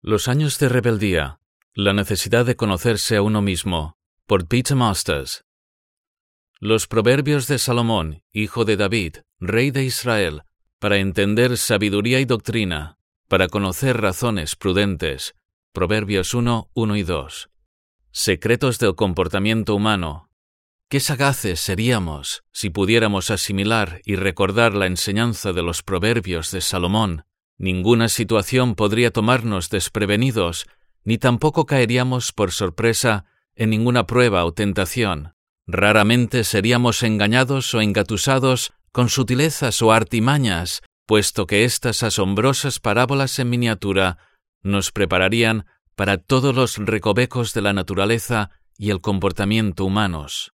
Los años de rebeldía. La necesidad de conocerse a uno mismo. Por Peter Masters. Los proverbios de Salomón, hijo de David, rey de Israel, para entender sabiduría y doctrina, para conocer razones prudentes. Proverbios 1, 1 y 2. Secretos del comportamiento humano. Qué sagaces seríamos si pudiéramos asimilar y recordar la enseñanza de los proverbios de Salomón Ninguna situación podría tomarnos desprevenidos, ni tampoco caeríamos por sorpresa en ninguna prueba o tentación. Raramente seríamos engañados o engatusados con sutilezas o artimañas, puesto que estas asombrosas parábolas en miniatura nos prepararían para todos los recovecos de la naturaleza y el comportamiento humanos.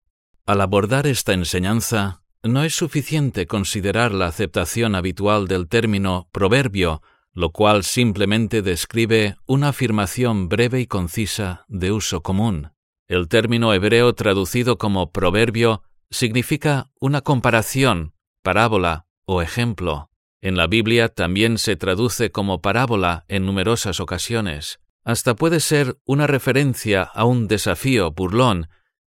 Al abordar esta enseñanza, no es suficiente considerar la aceptación habitual del término proverbio, lo cual simplemente describe una afirmación breve y concisa de uso común. El término hebreo traducido como proverbio significa una comparación, parábola o ejemplo. En la Biblia también se traduce como parábola en numerosas ocasiones. Hasta puede ser una referencia a un desafío burlón,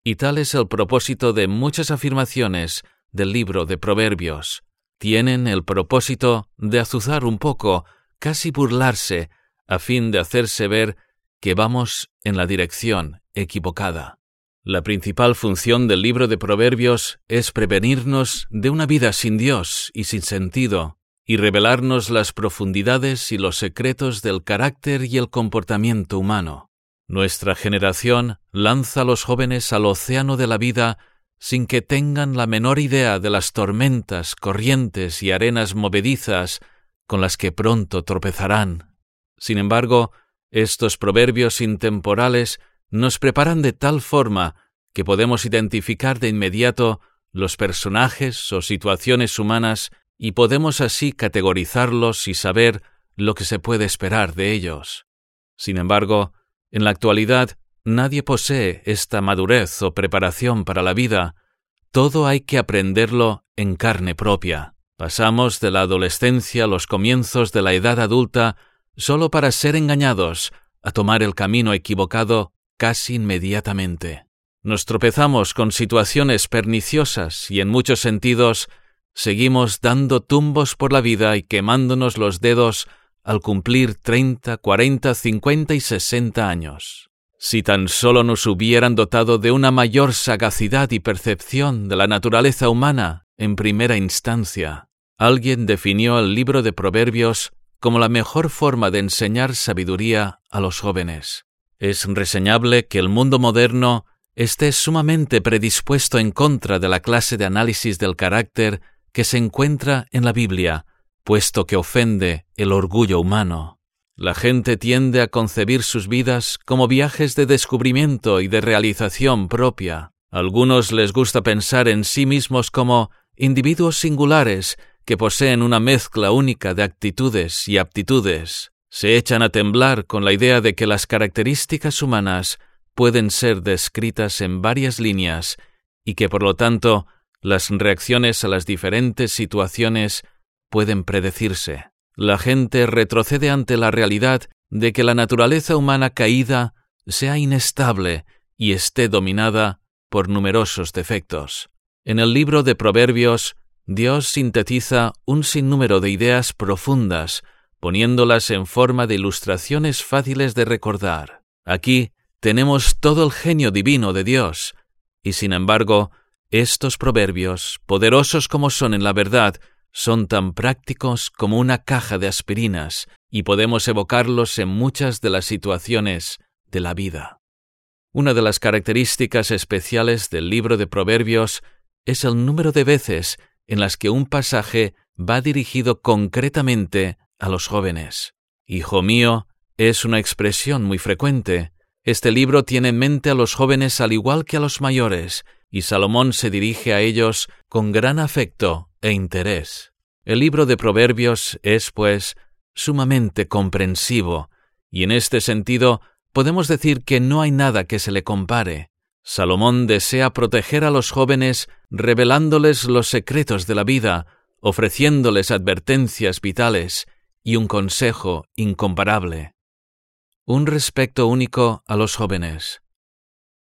y tal es el propósito de muchas afirmaciones del libro de Proverbios. Tienen el propósito de azuzar un poco, casi burlarse, a fin de hacerse ver que vamos en la dirección equivocada. La principal función del libro de Proverbios es prevenirnos de una vida sin Dios y sin sentido, y revelarnos las profundidades y los secretos del carácter y el comportamiento humano. Nuestra generación lanza a los jóvenes al océano de la vida sin que tengan la menor idea de las tormentas, corrientes y arenas movedizas con las que pronto tropezarán. Sin embargo, estos proverbios intemporales nos preparan de tal forma que podemos identificar de inmediato los personajes o situaciones humanas y podemos así categorizarlos y saber lo que se puede esperar de ellos. Sin embargo, en la actualidad Nadie posee esta madurez o preparación para la vida. Todo hay que aprenderlo en carne propia. Pasamos de la adolescencia a los comienzos de la edad adulta solo para ser engañados, a tomar el camino equivocado casi inmediatamente. Nos tropezamos con situaciones perniciosas y en muchos sentidos seguimos dando tumbos por la vida y quemándonos los dedos al cumplir treinta, cuarenta, cincuenta y sesenta años. Si tan solo nos hubieran dotado de una mayor sagacidad y percepción de la naturaleza humana en primera instancia. Alguien definió el libro de Proverbios como la mejor forma de enseñar sabiduría a los jóvenes. Es reseñable que el mundo moderno esté sumamente predispuesto en contra de la clase de análisis del carácter que se encuentra en la Biblia, puesto que ofende el orgullo humano. La gente tiende a concebir sus vidas como viajes de descubrimiento y de realización propia. A algunos les gusta pensar en sí mismos como individuos singulares que poseen una mezcla única de actitudes y aptitudes. Se echan a temblar con la idea de que las características humanas pueden ser descritas en varias líneas y que por lo tanto las reacciones a las diferentes situaciones pueden predecirse. La gente retrocede ante la realidad de que la naturaleza humana caída sea inestable y esté dominada por numerosos defectos. En el libro de Proverbios, Dios sintetiza un sinnúmero de ideas profundas, poniéndolas en forma de ilustraciones fáciles de recordar. Aquí tenemos todo el genio divino de Dios, y sin embargo, estos proverbios, poderosos como son en la verdad, son tan prácticos como una caja de aspirinas y podemos evocarlos en muchas de las situaciones de la vida. Una de las características especiales del libro de Proverbios es el número de veces en las que un pasaje va dirigido concretamente a los jóvenes. Hijo mío es una expresión muy frecuente. Este libro tiene en mente a los jóvenes al igual que a los mayores, y Salomón se dirige a ellos con gran afecto e interés. El libro de Proverbios es, pues, sumamente comprensivo, y en este sentido podemos decir que no hay nada que se le compare. Salomón desea proteger a los jóvenes revelándoles los secretos de la vida, ofreciéndoles advertencias vitales y un consejo incomparable. un respeto único a los jóvenes.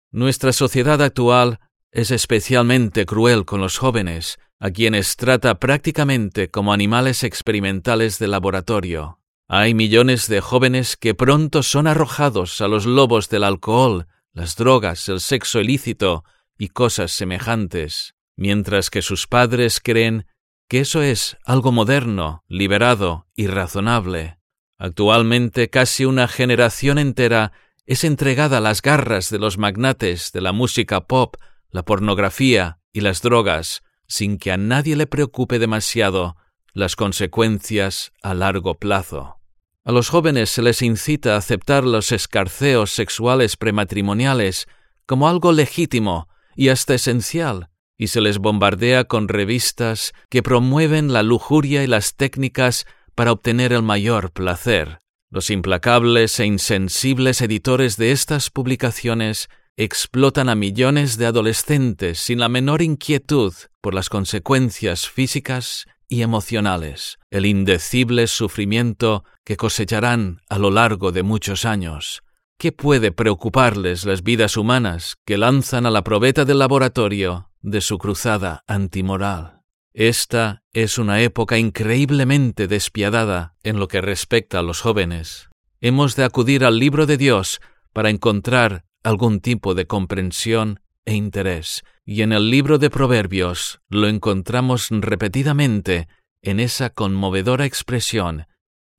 Nuestra sociedad actual es especialmente cruel con los jóvenes, a quienes trata prácticamente como animales experimentales de laboratorio. Hay millones de jóvenes que pronto son arrojados a los lobos del alcohol, las drogas, el sexo ilícito y cosas semejantes, mientras que sus padres creen que eso es algo moderno, liberado y razonable. Actualmente casi una generación entera es entregada a las garras de los magnates de la música pop, la pornografía y las drogas, sin que a nadie le preocupe demasiado las consecuencias a largo plazo. A los jóvenes se les incita a aceptar los escarceos sexuales prematrimoniales como algo legítimo y hasta esencial, y se les bombardea con revistas que promueven la lujuria y las técnicas para obtener el mayor placer. Los implacables e insensibles editores de estas publicaciones explotan a millones de adolescentes sin la menor inquietud por las consecuencias físicas y emocionales, el indecible sufrimiento que cosecharán a lo largo de muchos años. ¿Qué puede preocuparles las vidas humanas que lanzan a la probeta del laboratorio de su cruzada antimoral? Esta es una época increíblemente despiadada en lo que respecta a los jóvenes. Hemos de acudir al libro de Dios para encontrar algún tipo de comprensión e interés, y en el libro de Proverbios lo encontramos repetidamente en esa conmovedora expresión,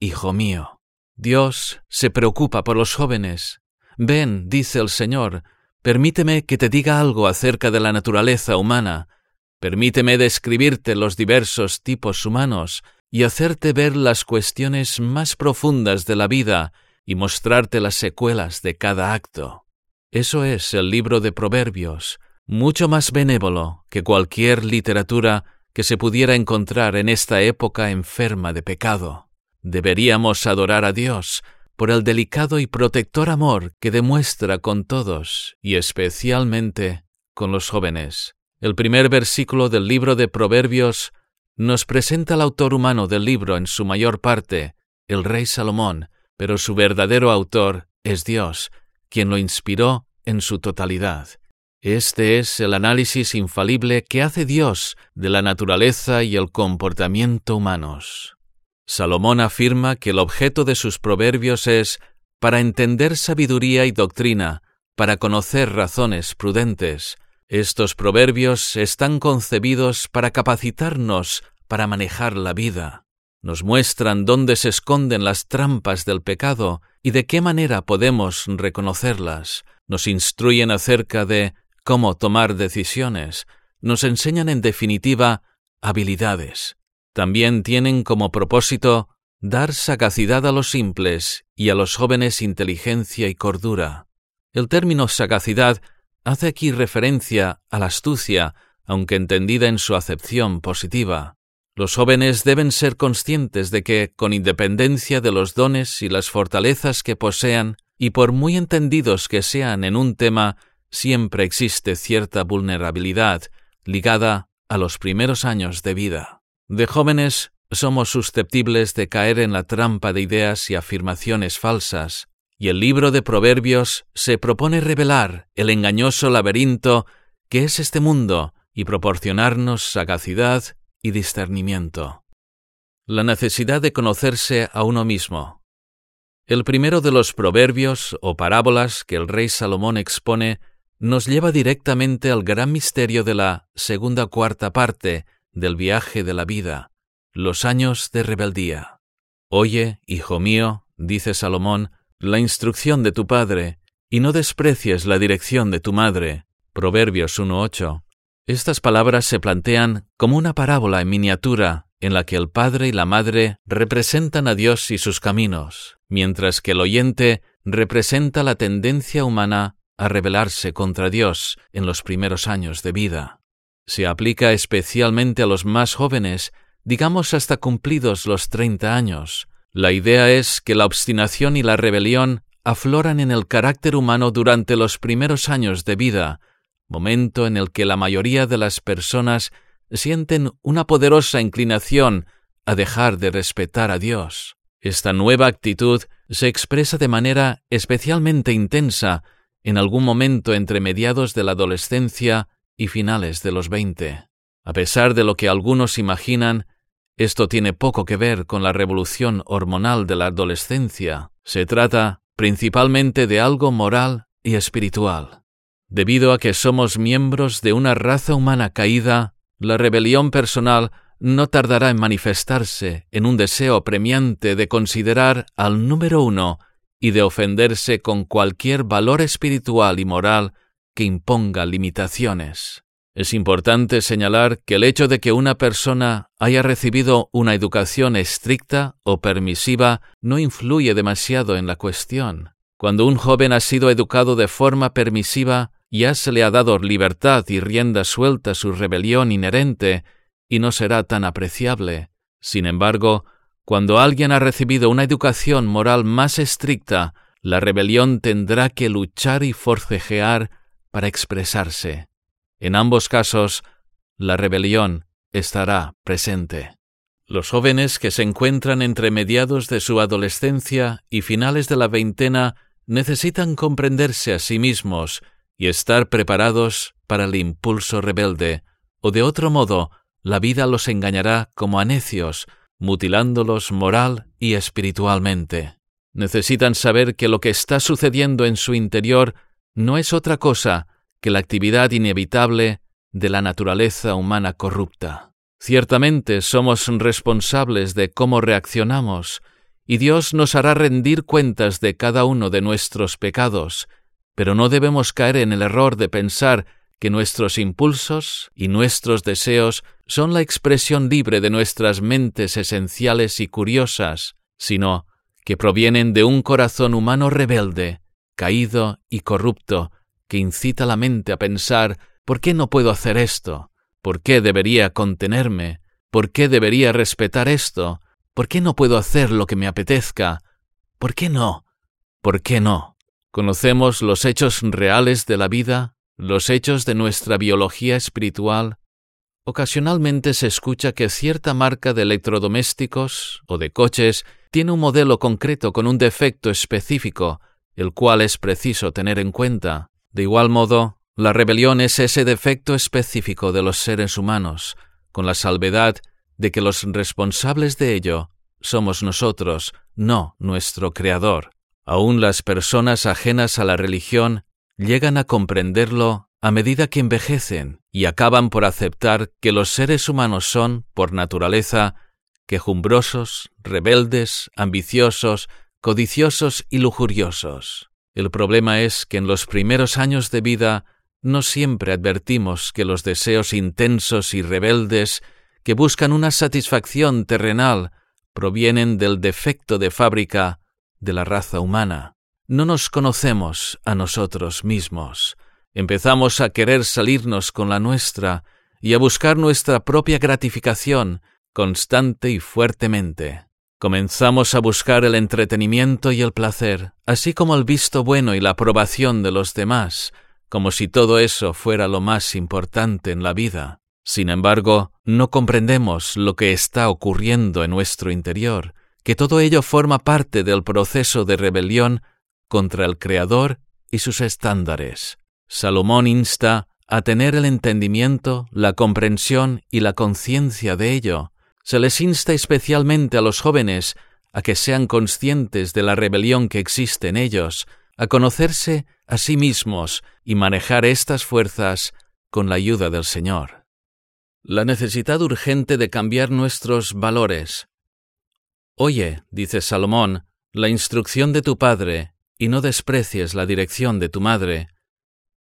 Hijo mío. Dios se preocupa por los jóvenes. Ven, dice el Señor, permíteme que te diga algo acerca de la naturaleza humana, permíteme describirte los diversos tipos humanos y hacerte ver las cuestiones más profundas de la vida y mostrarte las secuelas de cada acto. Eso es el libro de Proverbios, mucho más benévolo que cualquier literatura que se pudiera encontrar en esta época enferma de pecado. Deberíamos adorar a Dios por el delicado y protector amor que demuestra con todos y especialmente con los jóvenes. El primer versículo del libro de Proverbios nos presenta al autor humano del libro en su mayor parte, el rey Salomón, pero su verdadero autor es Dios, quien lo inspiró en su totalidad. Este es el análisis infalible que hace Dios de la naturaleza y el comportamiento humanos. Salomón afirma que el objeto de sus proverbios es para entender sabiduría y doctrina, para conocer razones prudentes. Estos proverbios están concebidos para capacitarnos para manejar la vida nos muestran dónde se esconden las trampas del pecado y de qué manera podemos reconocerlas, nos instruyen acerca de cómo tomar decisiones, nos enseñan en definitiva habilidades. También tienen como propósito dar sagacidad a los simples y a los jóvenes inteligencia y cordura. El término sagacidad hace aquí referencia a la astucia, aunque entendida en su acepción positiva. Los jóvenes deben ser conscientes de que, con independencia de los dones y las fortalezas que posean, y por muy entendidos que sean en un tema, siempre existe cierta vulnerabilidad ligada a los primeros años de vida. De jóvenes somos susceptibles de caer en la trampa de ideas y afirmaciones falsas, y el libro de Proverbios se propone revelar el engañoso laberinto que es este mundo y proporcionarnos sagacidad y discernimiento. La necesidad de conocerse a uno mismo. El primero de los proverbios o parábolas que el rey Salomón expone nos lleva directamente al gran misterio de la segunda cuarta parte del viaje de la vida, los años de rebeldía. Oye, hijo mío, dice Salomón, la instrucción de tu padre, y no desprecies la dirección de tu madre. Proverbios 1.8. Estas palabras se plantean como una parábola en miniatura en la que el padre y la madre representan a Dios y sus caminos, mientras que el oyente representa la tendencia humana a rebelarse contra Dios en los primeros años de vida. Se aplica especialmente a los más jóvenes, digamos hasta cumplidos los treinta años. La idea es que la obstinación y la rebelión afloran en el carácter humano durante los primeros años de vida, momento en el que la mayoría de las personas sienten una poderosa inclinación a dejar de respetar a Dios. Esta nueva actitud se expresa de manera especialmente intensa en algún momento entre mediados de la adolescencia y finales de los veinte. A pesar de lo que algunos imaginan, esto tiene poco que ver con la revolución hormonal de la adolescencia. Se trata principalmente de algo moral y espiritual. Debido a que somos miembros de una raza humana caída, la rebelión personal no tardará en manifestarse en un deseo premiante de considerar al número uno y de ofenderse con cualquier valor espiritual y moral que imponga limitaciones. Es importante señalar que el hecho de que una persona haya recibido una educación estricta o permisiva no influye demasiado en la cuestión. Cuando un joven ha sido educado de forma permisiva, ya se le ha dado libertad y rienda suelta su rebelión inherente, y no será tan apreciable. Sin embargo, cuando alguien ha recibido una educación moral más estricta, la rebelión tendrá que luchar y forcejear para expresarse. En ambos casos, la rebelión estará presente. Los jóvenes que se encuentran entre mediados de su adolescencia y finales de la veintena necesitan comprenderse a sí mismos y estar preparados para el impulso rebelde, o de otro modo la vida los engañará como a necios, mutilándolos moral y espiritualmente. Necesitan saber que lo que está sucediendo en su interior no es otra cosa que la actividad inevitable de la naturaleza humana corrupta. Ciertamente somos responsables de cómo reaccionamos, y Dios nos hará rendir cuentas de cada uno de nuestros pecados, pero no debemos caer en el error de pensar que nuestros impulsos y nuestros deseos son la expresión libre de nuestras mentes esenciales y curiosas, sino que provienen de un corazón humano rebelde, caído y corrupto, que incita la mente a pensar ¿por qué no puedo hacer esto? ¿Por qué debería contenerme? ¿Por qué debería respetar esto? ¿Por qué no puedo hacer lo que me apetezca? ¿Por qué no? ¿Por qué no? Conocemos los hechos reales de la vida los hechos de nuestra biología espiritual, ocasionalmente se escucha que cierta marca de electrodomésticos o de coches tiene un modelo concreto con un defecto específico, el cual es preciso tener en cuenta. De igual modo, la rebelión es ese defecto específico de los seres humanos, con la salvedad de que los responsables de ello somos nosotros, no nuestro Creador. Aún las personas ajenas a la religión llegan a comprenderlo a medida que envejecen y acaban por aceptar que los seres humanos son, por naturaleza, quejumbrosos, rebeldes, ambiciosos, codiciosos y lujuriosos. El problema es que en los primeros años de vida no siempre advertimos que los deseos intensos y rebeldes que buscan una satisfacción terrenal provienen del defecto de fábrica de la raza humana no nos conocemos a nosotros mismos. Empezamos a querer salirnos con la nuestra y a buscar nuestra propia gratificación constante y fuertemente. Comenzamos a buscar el entretenimiento y el placer, así como el visto bueno y la aprobación de los demás, como si todo eso fuera lo más importante en la vida. Sin embargo, no comprendemos lo que está ocurriendo en nuestro interior, que todo ello forma parte del proceso de rebelión contra el Creador y sus estándares. Salomón insta a tener el entendimiento, la comprensión y la conciencia de ello. Se les insta especialmente a los jóvenes a que sean conscientes de la rebelión que existe en ellos, a conocerse a sí mismos y manejar estas fuerzas con la ayuda del Señor. La necesidad urgente de cambiar nuestros valores. Oye, dice Salomón, la instrucción de tu Padre y no desprecies la dirección de tu madre.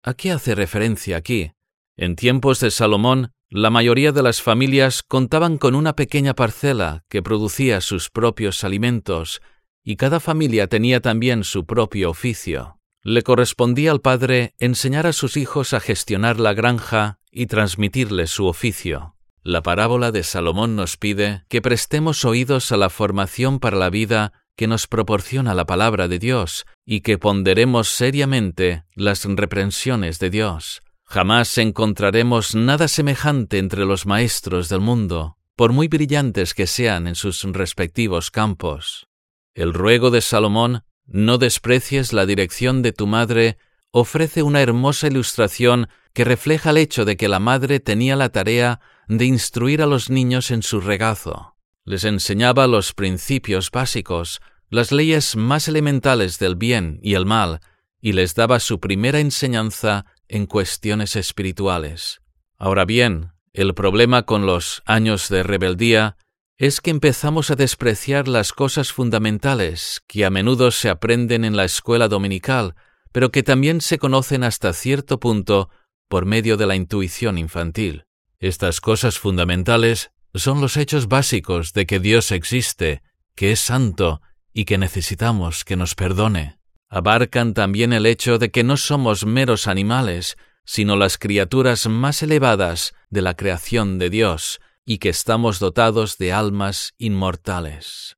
¿A qué hace referencia aquí? En tiempos de Salomón, la mayoría de las familias contaban con una pequeña parcela que producía sus propios alimentos, y cada familia tenía también su propio oficio. Le correspondía al padre enseñar a sus hijos a gestionar la granja y transmitirles su oficio. La parábola de Salomón nos pide que prestemos oídos a la formación para la vida que nos proporciona la palabra de Dios y que ponderemos seriamente las reprensiones de Dios. Jamás encontraremos nada semejante entre los maestros del mundo, por muy brillantes que sean en sus respectivos campos. El ruego de Salomón, no desprecies la dirección de tu madre, ofrece una hermosa ilustración que refleja el hecho de que la madre tenía la tarea de instruir a los niños en su regazo. Les enseñaba los principios básicos, las leyes más elementales del bien y el mal, y les daba su primera enseñanza en cuestiones espirituales. Ahora bien, el problema con los años de rebeldía es que empezamos a despreciar las cosas fundamentales que a menudo se aprenden en la escuela dominical, pero que también se conocen hasta cierto punto por medio de la intuición infantil. Estas cosas fundamentales son los hechos básicos de que Dios existe, que es santo y que necesitamos que nos perdone. Abarcan también el hecho de que no somos meros animales, sino las criaturas más elevadas de la creación de Dios, y que estamos dotados de almas inmortales.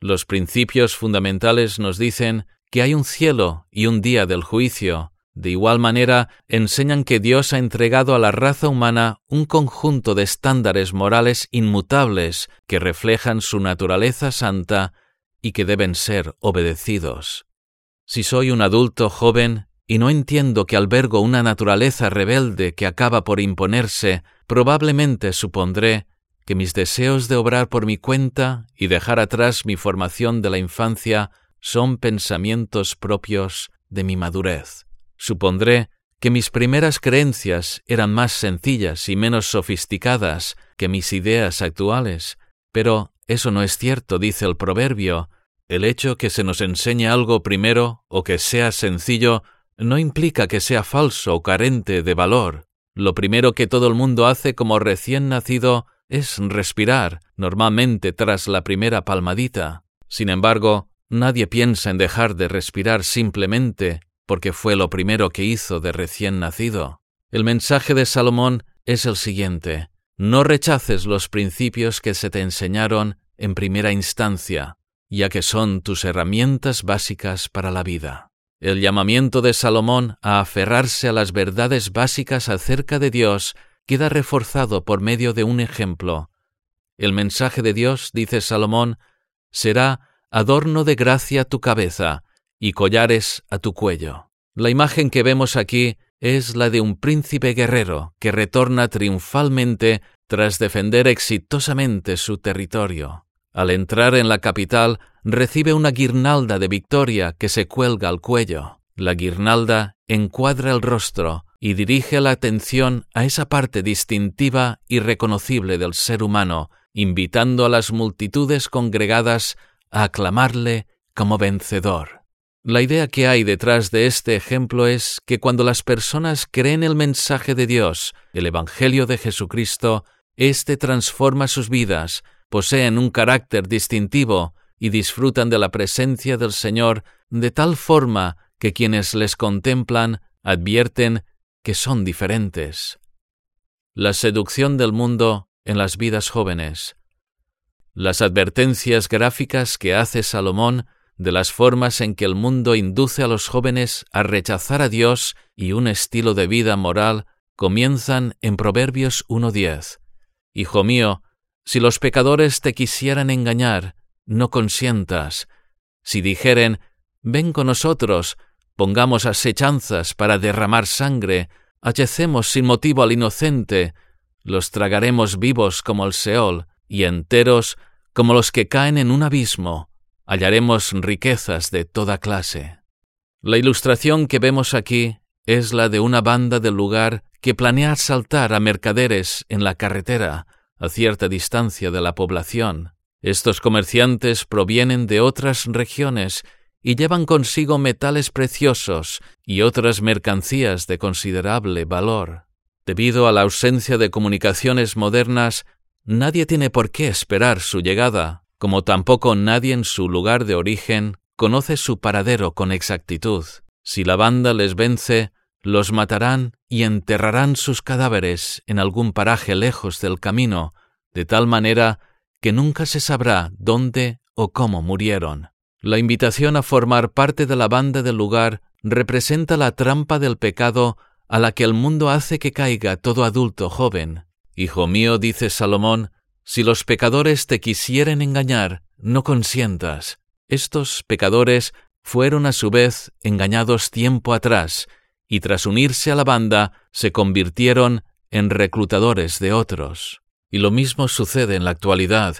Los principios fundamentales nos dicen que hay un cielo y un día del juicio. De igual manera, enseñan que Dios ha entregado a la raza humana un conjunto de estándares morales inmutables que reflejan su naturaleza santa y que deben ser obedecidos. Si soy un adulto joven y no entiendo que albergo una naturaleza rebelde que acaba por imponerse, probablemente supondré que mis deseos de obrar por mi cuenta y dejar atrás mi formación de la infancia son pensamientos propios de mi madurez. Supondré que mis primeras creencias eran más sencillas y menos sofisticadas que mis ideas actuales, pero eso no es cierto, dice el proverbio. El hecho que se nos enseñe algo primero o que sea sencillo no implica que sea falso o carente de valor. Lo primero que todo el mundo hace como recién nacido es respirar, normalmente tras la primera palmadita. Sin embargo, Nadie piensa en dejar de respirar simplemente porque fue lo primero que hizo de recién nacido. El mensaje de Salomón es el siguiente. No rechaces los principios que se te enseñaron en primera instancia, ya que son tus herramientas básicas para la vida. El llamamiento de Salomón a aferrarse a las verdades básicas acerca de Dios queda reforzado por medio de un ejemplo. El mensaje de Dios, dice Salomón, será adorno de gracia tu cabeza y collares a tu cuello. La imagen que vemos aquí es la de un príncipe guerrero que retorna triunfalmente tras defender exitosamente su territorio. Al entrar en la capital, recibe una guirnalda de victoria que se cuelga al cuello. La guirnalda encuadra el rostro y dirige la atención a esa parte distintiva y reconocible del ser humano, invitando a las multitudes congregadas a aclamarle como vencedor. La idea que hay detrás de este ejemplo es que cuando las personas creen el mensaje de Dios, el Evangelio de Jesucristo, éste transforma sus vidas, poseen un carácter distintivo y disfrutan de la presencia del Señor de tal forma que quienes les contemplan advierten que son diferentes. La seducción del mundo en las vidas jóvenes las advertencias gráficas que hace Salomón de las formas en que el mundo induce a los jóvenes a rechazar a Dios y un estilo de vida moral comienzan en Proverbios 1.10. Hijo mío, si los pecadores te quisieran engañar, no consientas. Si dijeren, ven con nosotros, pongamos asechanzas para derramar sangre, hallacemos sin motivo al inocente, los tragaremos vivos como el Seol, y enteros como los que caen en un abismo, hallaremos riquezas de toda clase. La ilustración que vemos aquí es la de una banda del lugar que planea asaltar a mercaderes en la carretera a cierta distancia de la población. Estos comerciantes provienen de otras regiones y llevan consigo metales preciosos y otras mercancías de considerable valor. Debido a la ausencia de comunicaciones modernas, Nadie tiene por qué esperar su llegada, como tampoco nadie en su lugar de origen conoce su paradero con exactitud. Si la banda les vence, los matarán y enterrarán sus cadáveres en algún paraje lejos del camino, de tal manera que nunca se sabrá dónde o cómo murieron. La invitación a formar parte de la banda del lugar representa la trampa del pecado a la que el mundo hace que caiga todo adulto joven. Hijo mío, dice Salomón, si los pecadores te quisieren engañar, no consientas. Estos pecadores fueron a su vez engañados tiempo atrás y tras unirse a la banda se convirtieron en reclutadores de otros. Y lo mismo sucede en la actualidad.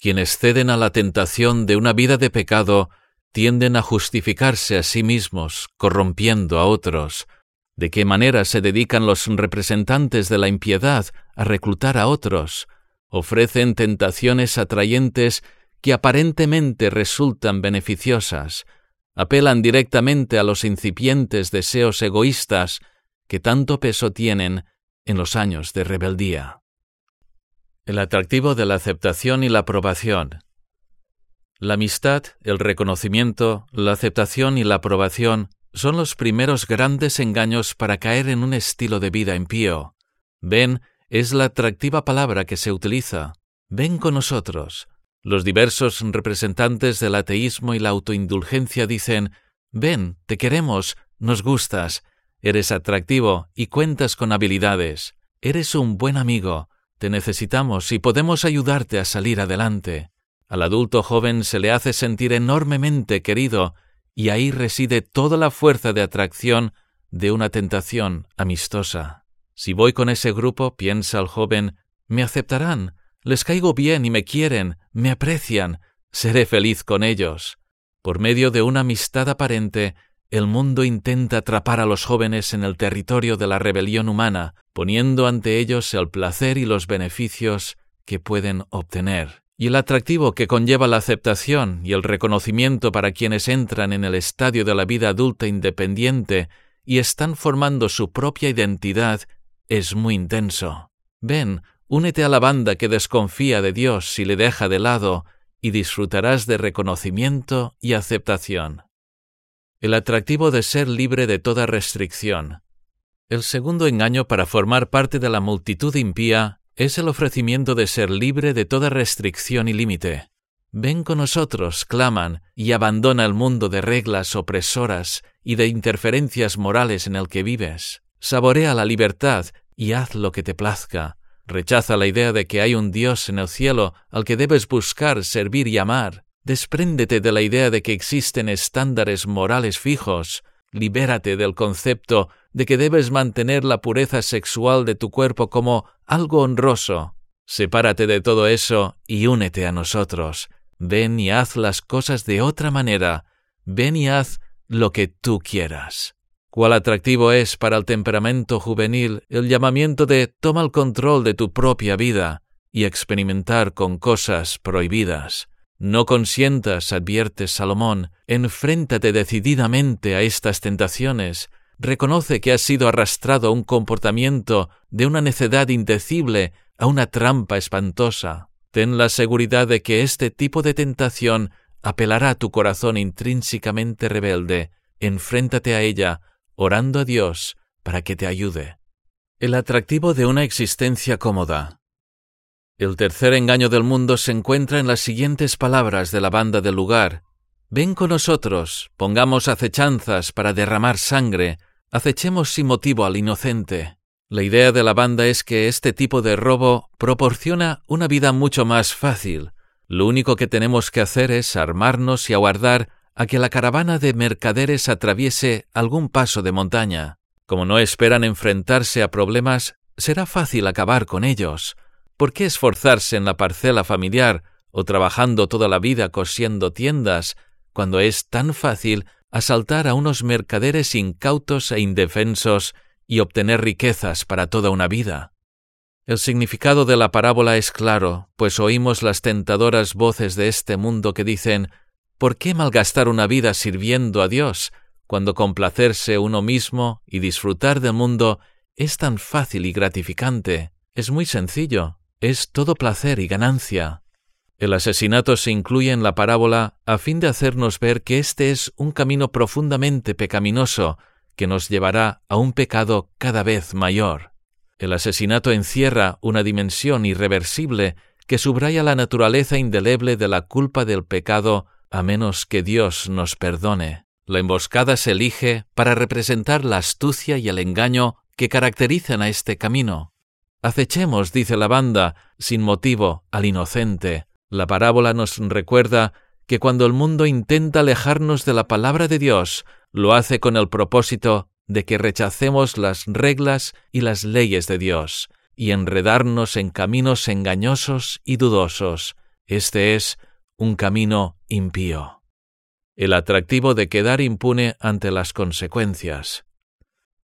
Quienes ceden a la tentación de una vida de pecado tienden a justificarse a sí mismos, corrompiendo a otros. ¿De qué manera se dedican los representantes de la impiedad a reclutar a otros? Ofrecen tentaciones atrayentes que aparentemente resultan beneficiosas, apelan directamente a los incipientes deseos egoístas que tanto peso tienen en los años de rebeldía. El atractivo de la aceptación y la aprobación. La amistad, el reconocimiento, la aceptación y la aprobación son los primeros grandes engaños para caer en un estilo de vida impío. Ven es la atractiva palabra que se utiliza. Ven con nosotros. Los diversos representantes del ateísmo y la autoindulgencia dicen, ven, te queremos, nos gustas, eres atractivo y cuentas con habilidades, eres un buen amigo, te necesitamos y podemos ayudarte a salir adelante. Al adulto joven se le hace sentir enormemente querido y ahí reside toda la fuerza de atracción de una tentación amistosa. Si voy con ese grupo, piensa el joven, me aceptarán, les caigo bien y me quieren, me aprecian, seré feliz con ellos. Por medio de una amistad aparente, el mundo intenta atrapar a los jóvenes en el territorio de la rebelión humana, poniendo ante ellos el placer y los beneficios que pueden obtener. Y el atractivo que conlleva la aceptación y el reconocimiento para quienes entran en el estadio de la vida adulta independiente y están formando su propia identidad es muy intenso. Ven, únete a la banda que desconfía de Dios y le deja de lado, y disfrutarás de reconocimiento y aceptación el atractivo de ser libre de toda restricción. El segundo engaño para formar parte de la multitud impía es el ofrecimiento de ser libre de toda restricción y límite. Ven con nosotros, claman, y abandona el mundo de reglas opresoras y de interferencias morales en el que vives. Saborea la libertad y haz lo que te plazca. Rechaza la idea de que hay un Dios en el cielo al que debes buscar, servir y amar. Despréndete de la idea de que existen estándares morales fijos. Libérate del concepto de que debes mantener la pureza sexual de tu cuerpo como algo honroso. Sepárate de todo eso y únete a nosotros. Ven y haz las cosas de otra manera. Ven y haz lo que tú quieras. Cuál atractivo es para el temperamento juvenil el llamamiento de toma el control de tu propia vida y experimentar con cosas prohibidas. No consientas, advierte Salomón, enfréntate decididamente a estas tentaciones, reconoce que has sido arrastrado a un comportamiento de una necedad indecible, a una trampa espantosa. Ten la seguridad de que este tipo de tentación apelará a tu corazón intrínsecamente rebelde. Enfréntate a ella, orando a Dios para que te ayude. El atractivo de una existencia cómoda. El tercer engaño del mundo se encuentra en las siguientes palabras de la banda del lugar. Ven con nosotros, pongamos acechanzas para derramar sangre, acechemos sin motivo al inocente. La idea de la banda es que este tipo de robo proporciona una vida mucho más fácil. Lo único que tenemos que hacer es armarnos y aguardar a que la caravana de mercaderes atraviese algún paso de montaña. Como no esperan enfrentarse a problemas, será fácil acabar con ellos. ¿Por qué esforzarse en la parcela familiar o trabajando toda la vida cosiendo tiendas cuando es tan fácil asaltar a unos mercaderes incautos e indefensos y obtener riquezas para toda una vida? El significado de la parábola es claro, pues oímos las tentadoras voces de este mundo que dicen ¿Por qué malgastar una vida sirviendo a Dios, cuando complacerse uno mismo y disfrutar del mundo es tan fácil y gratificante? Es muy sencillo es todo placer y ganancia. El asesinato se incluye en la parábola a fin de hacernos ver que este es un camino profundamente pecaminoso que nos llevará a un pecado cada vez mayor. El asesinato encierra una dimensión irreversible que subraya la naturaleza indeleble de la culpa del pecado a menos que Dios nos perdone. La emboscada se elige para representar la astucia y el engaño que caracterizan a este camino. Acechemos, dice la banda, sin motivo, al inocente. La parábola nos recuerda que cuando el mundo intenta alejarnos de la palabra de Dios, lo hace con el propósito de que rechacemos las reglas y las leyes de Dios y enredarnos en caminos engañosos y dudosos. Este es un camino impío. El atractivo de quedar impune ante las consecuencias.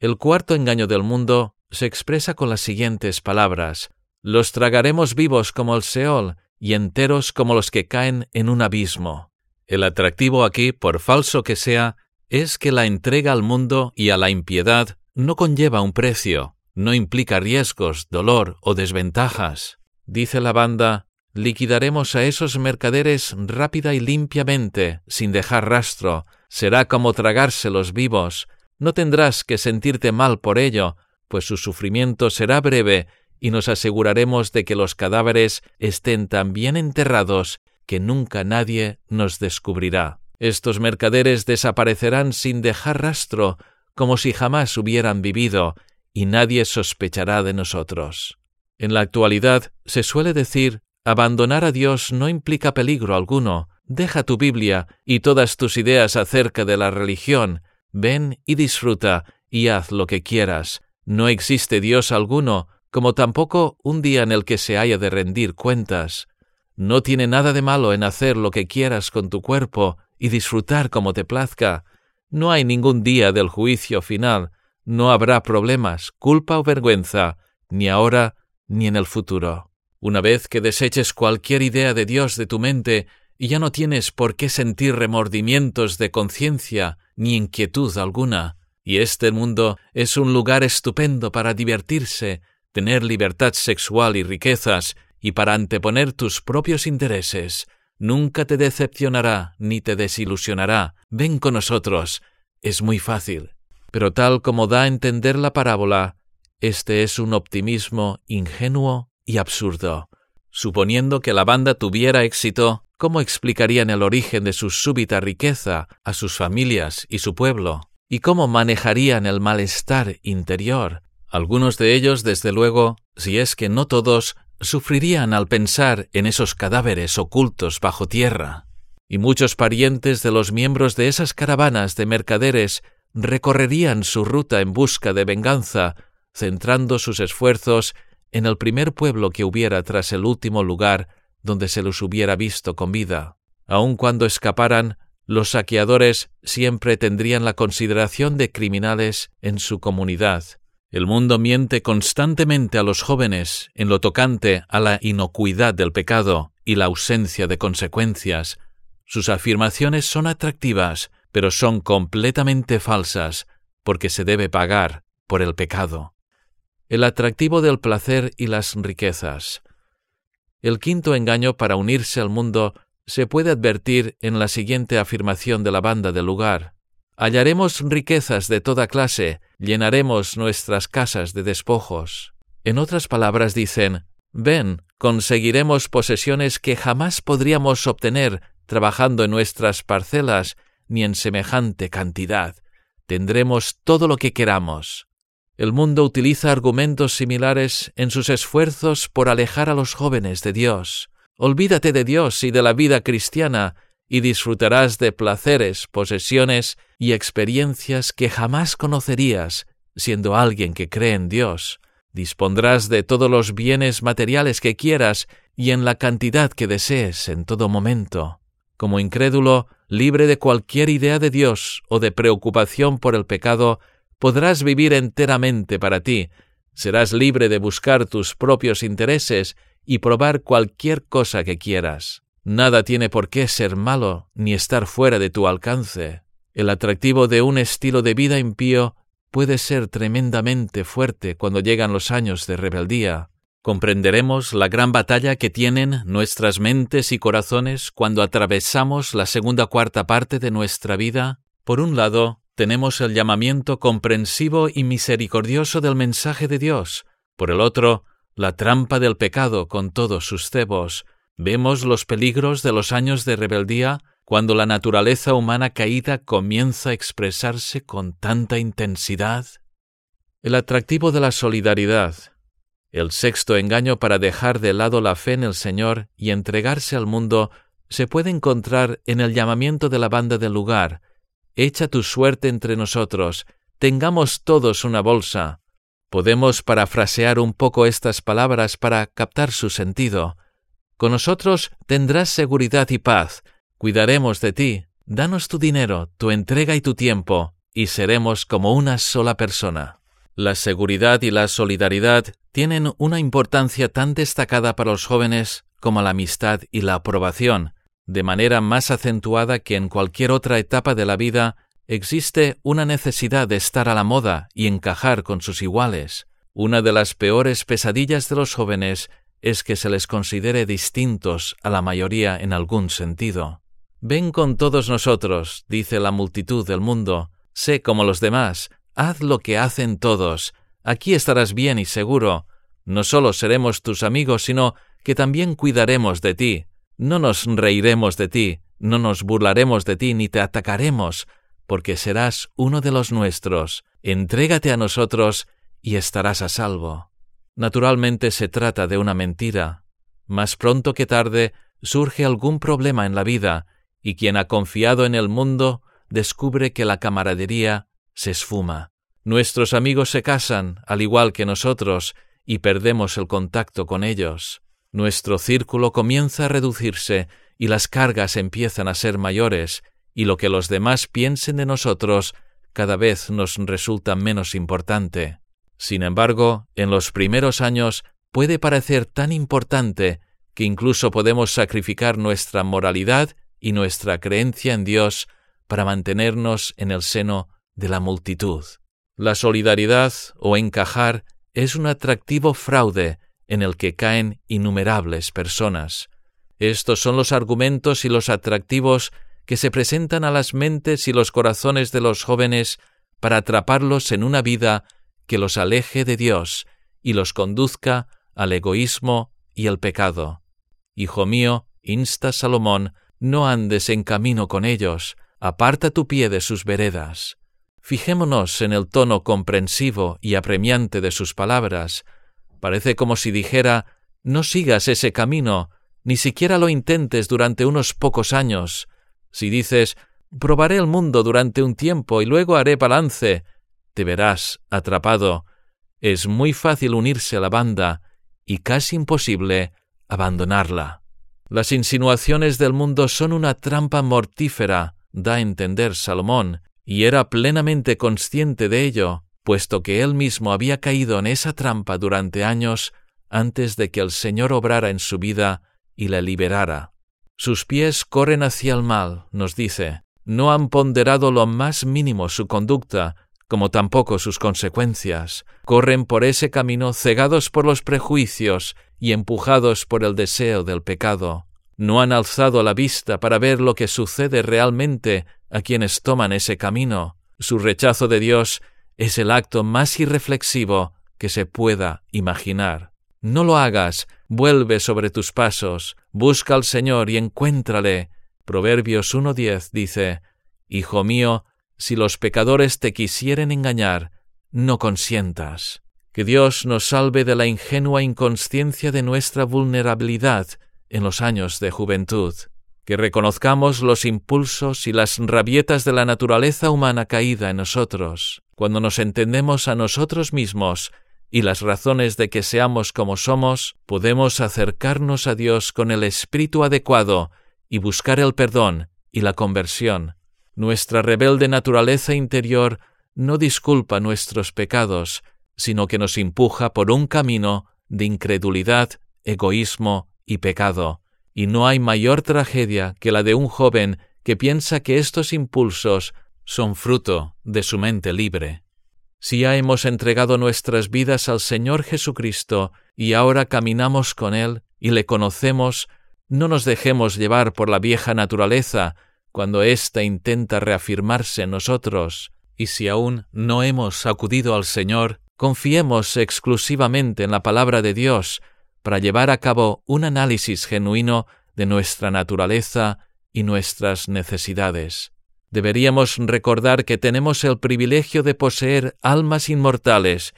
El cuarto engaño del mundo se expresa con las siguientes palabras Los tragaremos vivos como el Seol y enteros como los que caen en un abismo. El atractivo aquí, por falso que sea, es que la entrega al mundo y a la impiedad no conlleva un precio, no implica riesgos, dolor o desventajas. Dice la banda, liquidaremos a esos mercaderes rápida y limpiamente, sin dejar rastro, será como tragárselos vivos, no tendrás que sentirte mal por ello, pues su sufrimiento será breve y nos aseguraremos de que los cadáveres estén tan bien enterrados que nunca nadie nos descubrirá. Estos mercaderes desaparecerán sin dejar rastro, como si jamás hubieran vivido, y nadie sospechará de nosotros. En la actualidad se suele decir abandonar a Dios no implica peligro alguno, deja tu Biblia y todas tus ideas acerca de la religión, ven y disfruta y haz lo que quieras. No existe Dios alguno, como tampoco un día en el que se haya de rendir cuentas. No tiene nada de malo en hacer lo que quieras con tu cuerpo y disfrutar como te plazca. No hay ningún día del juicio final, no habrá problemas, culpa o vergüenza, ni ahora ni en el futuro. Una vez que deseches cualquier idea de Dios de tu mente, y ya no tienes por qué sentir remordimientos de conciencia ni inquietud alguna, y este mundo es un lugar estupendo para divertirse, tener libertad sexual y riquezas, y para anteponer tus propios intereses. Nunca te decepcionará ni te desilusionará. Ven con nosotros. Es muy fácil. Pero tal como da a entender la parábola, este es un optimismo ingenuo y absurdo. Suponiendo que la banda tuviera éxito, ¿cómo explicarían el origen de su súbita riqueza a sus familias y su pueblo? ¿Y cómo manejarían el malestar interior? Algunos de ellos, desde luego, si es que no todos, sufrirían al pensar en esos cadáveres ocultos bajo tierra. Y muchos parientes de los miembros de esas caravanas de mercaderes recorrerían su ruta en busca de venganza, centrando sus esfuerzos en el primer pueblo que hubiera tras el último lugar donde se los hubiera visto con vida. Aun cuando escaparan, los saqueadores siempre tendrían la consideración de criminales en su comunidad. El mundo miente constantemente a los jóvenes en lo tocante a la inocuidad del pecado y la ausencia de consecuencias. Sus afirmaciones son atractivas, pero son completamente falsas, porque se debe pagar por el pecado. El atractivo del placer y las riquezas. El quinto engaño para unirse al mundo se puede advertir en la siguiente afirmación de la banda del lugar. Hallaremos riquezas de toda clase, llenaremos nuestras casas de despojos. En otras palabras dicen, ven, conseguiremos posesiones que jamás podríamos obtener trabajando en nuestras parcelas ni en semejante cantidad. Tendremos todo lo que queramos. El mundo utiliza argumentos similares en sus esfuerzos por alejar a los jóvenes de Dios. Olvídate de Dios y de la vida cristiana y disfrutarás de placeres, posesiones y experiencias que jamás conocerías siendo alguien que cree en Dios. Dispondrás de todos los bienes materiales que quieras y en la cantidad que desees en todo momento. Como incrédulo, libre de cualquier idea de Dios o de preocupación por el pecado, podrás vivir enteramente para ti, serás libre de buscar tus propios intereses y probar cualquier cosa que quieras. Nada tiene por qué ser malo ni estar fuera de tu alcance. El atractivo de un estilo de vida impío puede ser tremendamente fuerte cuando llegan los años de rebeldía, comprenderemos la gran batalla que tienen nuestras mentes y corazones cuando atravesamos la segunda cuarta parte de nuestra vida. Por un lado, tenemos el llamamiento comprensivo y misericordioso del mensaje de Dios. Por el otro, la trampa del pecado con todos sus cebos. Vemos los peligros de los años de rebeldía cuando la naturaleza humana caída comienza a expresarse con tanta intensidad. El atractivo de la solidaridad, el sexto engaño para dejar de lado la fe en el Señor y entregarse al mundo se puede encontrar en el llamamiento de la banda del lugar. Echa tu suerte entre nosotros, tengamos todos una bolsa. Podemos parafrasear un poco estas palabras para captar su sentido. Con nosotros tendrás seguridad y paz, cuidaremos de ti, danos tu dinero, tu entrega y tu tiempo, y seremos como una sola persona. La seguridad y la solidaridad tienen una importancia tan destacada para los jóvenes como la amistad y la aprobación, de manera más acentuada que en cualquier otra etapa de la vida existe una necesidad de estar a la moda y encajar con sus iguales. Una de las peores pesadillas de los jóvenes es que se les considere distintos a la mayoría en algún sentido. Ven con todos nosotros, dice la multitud del mundo, sé como los demás, haz lo que hacen todos, aquí estarás bien y seguro, no solo seremos tus amigos, sino que también cuidaremos de ti, no nos reiremos de ti, no nos burlaremos de ti, ni te atacaremos, porque serás uno de los nuestros, entrégate a nosotros y estarás a salvo. Naturalmente se trata de una mentira. Más pronto que tarde surge algún problema en la vida, y quien ha confiado en el mundo descubre que la camaradería se esfuma. Nuestros amigos se casan, al igual que nosotros, y perdemos el contacto con ellos. Nuestro círculo comienza a reducirse y las cargas empiezan a ser mayores, y lo que los demás piensen de nosotros cada vez nos resulta menos importante. Sin embargo, en los primeros años puede parecer tan importante que incluso podemos sacrificar nuestra moralidad y nuestra creencia en Dios para mantenernos en el seno de la multitud. La solidaridad o encajar es un atractivo fraude en el que caen innumerables personas. Estos son los argumentos y los atractivos que se presentan a las mentes y los corazones de los jóvenes para atraparlos en una vida que los aleje de Dios y los conduzca al egoísmo y el pecado. Hijo mío, insta Salomón, no andes en camino con ellos, aparta tu pie de sus veredas. Fijémonos en el tono comprensivo y apremiante de sus palabras. Parece como si dijera No sigas ese camino, ni siquiera lo intentes durante unos pocos años. Si dices Probaré el mundo durante un tiempo y luego haré balance, te verás atrapado. Es muy fácil unirse a la banda y casi imposible abandonarla. Las insinuaciones del mundo son una trampa mortífera, da a entender Salomón, y era plenamente consciente de ello, puesto que él mismo había caído en esa trampa durante años antes de que el Señor obrara en su vida y la liberara. Sus pies corren hacia el mal, nos dice, no han ponderado lo más mínimo su conducta, como tampoco sus consecuencias, corren por ese camino cegados por los prejuicios y empujados por el deseo del pecado. No han alzado la vista para ver lo que sucede realmente a quienes toman ese camino. Su rechazo de Dios es el acto más irreflexivo que se pueda imaginar. No lo hagas, vuelve sobre tus pasos, busca al Señor y encuéntrale. Proverbios 1.10 dice, Hijo mío, si los pecadores te quisieren engañar, no consientas. Que Dios nos salve de la ingenua inconsciencia de nuestra vulnerabilidad en los años de juventud que reconozcamos los impulsos y las rabietas de la naturaleza humana caída en nosotros, cuando nos entendemos a nosotros mismos y las razones de que seamos como somos, podemos acercarnos a Dios con el espíritu adecuado y buscar el perdón y la conversión. Nuestra rebelde naturaleza interior no disculpa nuestros pecados, sino que nos empuja por un camino de incredulidad, egoísmo y pecado y no hay mayor tragedia que la de un joven que piensa que estos impulsos son fruto de su mente libre. Si ya hemos entregado nuestras vidas al Señor Jesucristo y ahora caminamos con Él y le conocemos, no nos dejemos llevar por la vieja naturaleza cuando ésta intenta reafirmarse en nosotros, y si aún no hemos acudido al Señor, confiemos exclusivamente en la palabra de Dios para llevar a cabo un análisis genuino de nuestra naturaleza y nuestras necesidades. Deberíamos recordar que tenemos el privilegio de poseer almas inmortales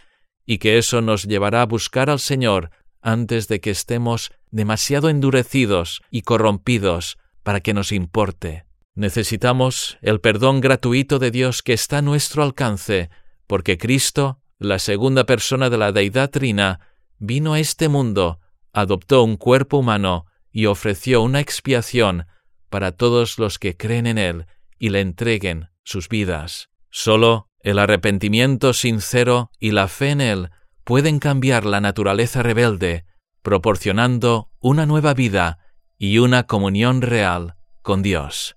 y que eso nos llevará a buscar al Señor antes de que estemos demasiado endurecidos y corrompidos para que nos importe. Necesitamos el perdón gratuito de Dios que está a nuestro alcance, porque Cristo, la segunda persona de la Deidad Trina, vino a este mundo, adoptó un cuerpo humano y ofreció una expiación para todos los que creen en Él y le entreguen sus vidas. Solo el arrepentimiento sincero y la fe en Él pueden cambiar la naturaleza rebelde, proporcionando una nueva vida y una comunión real con Dios.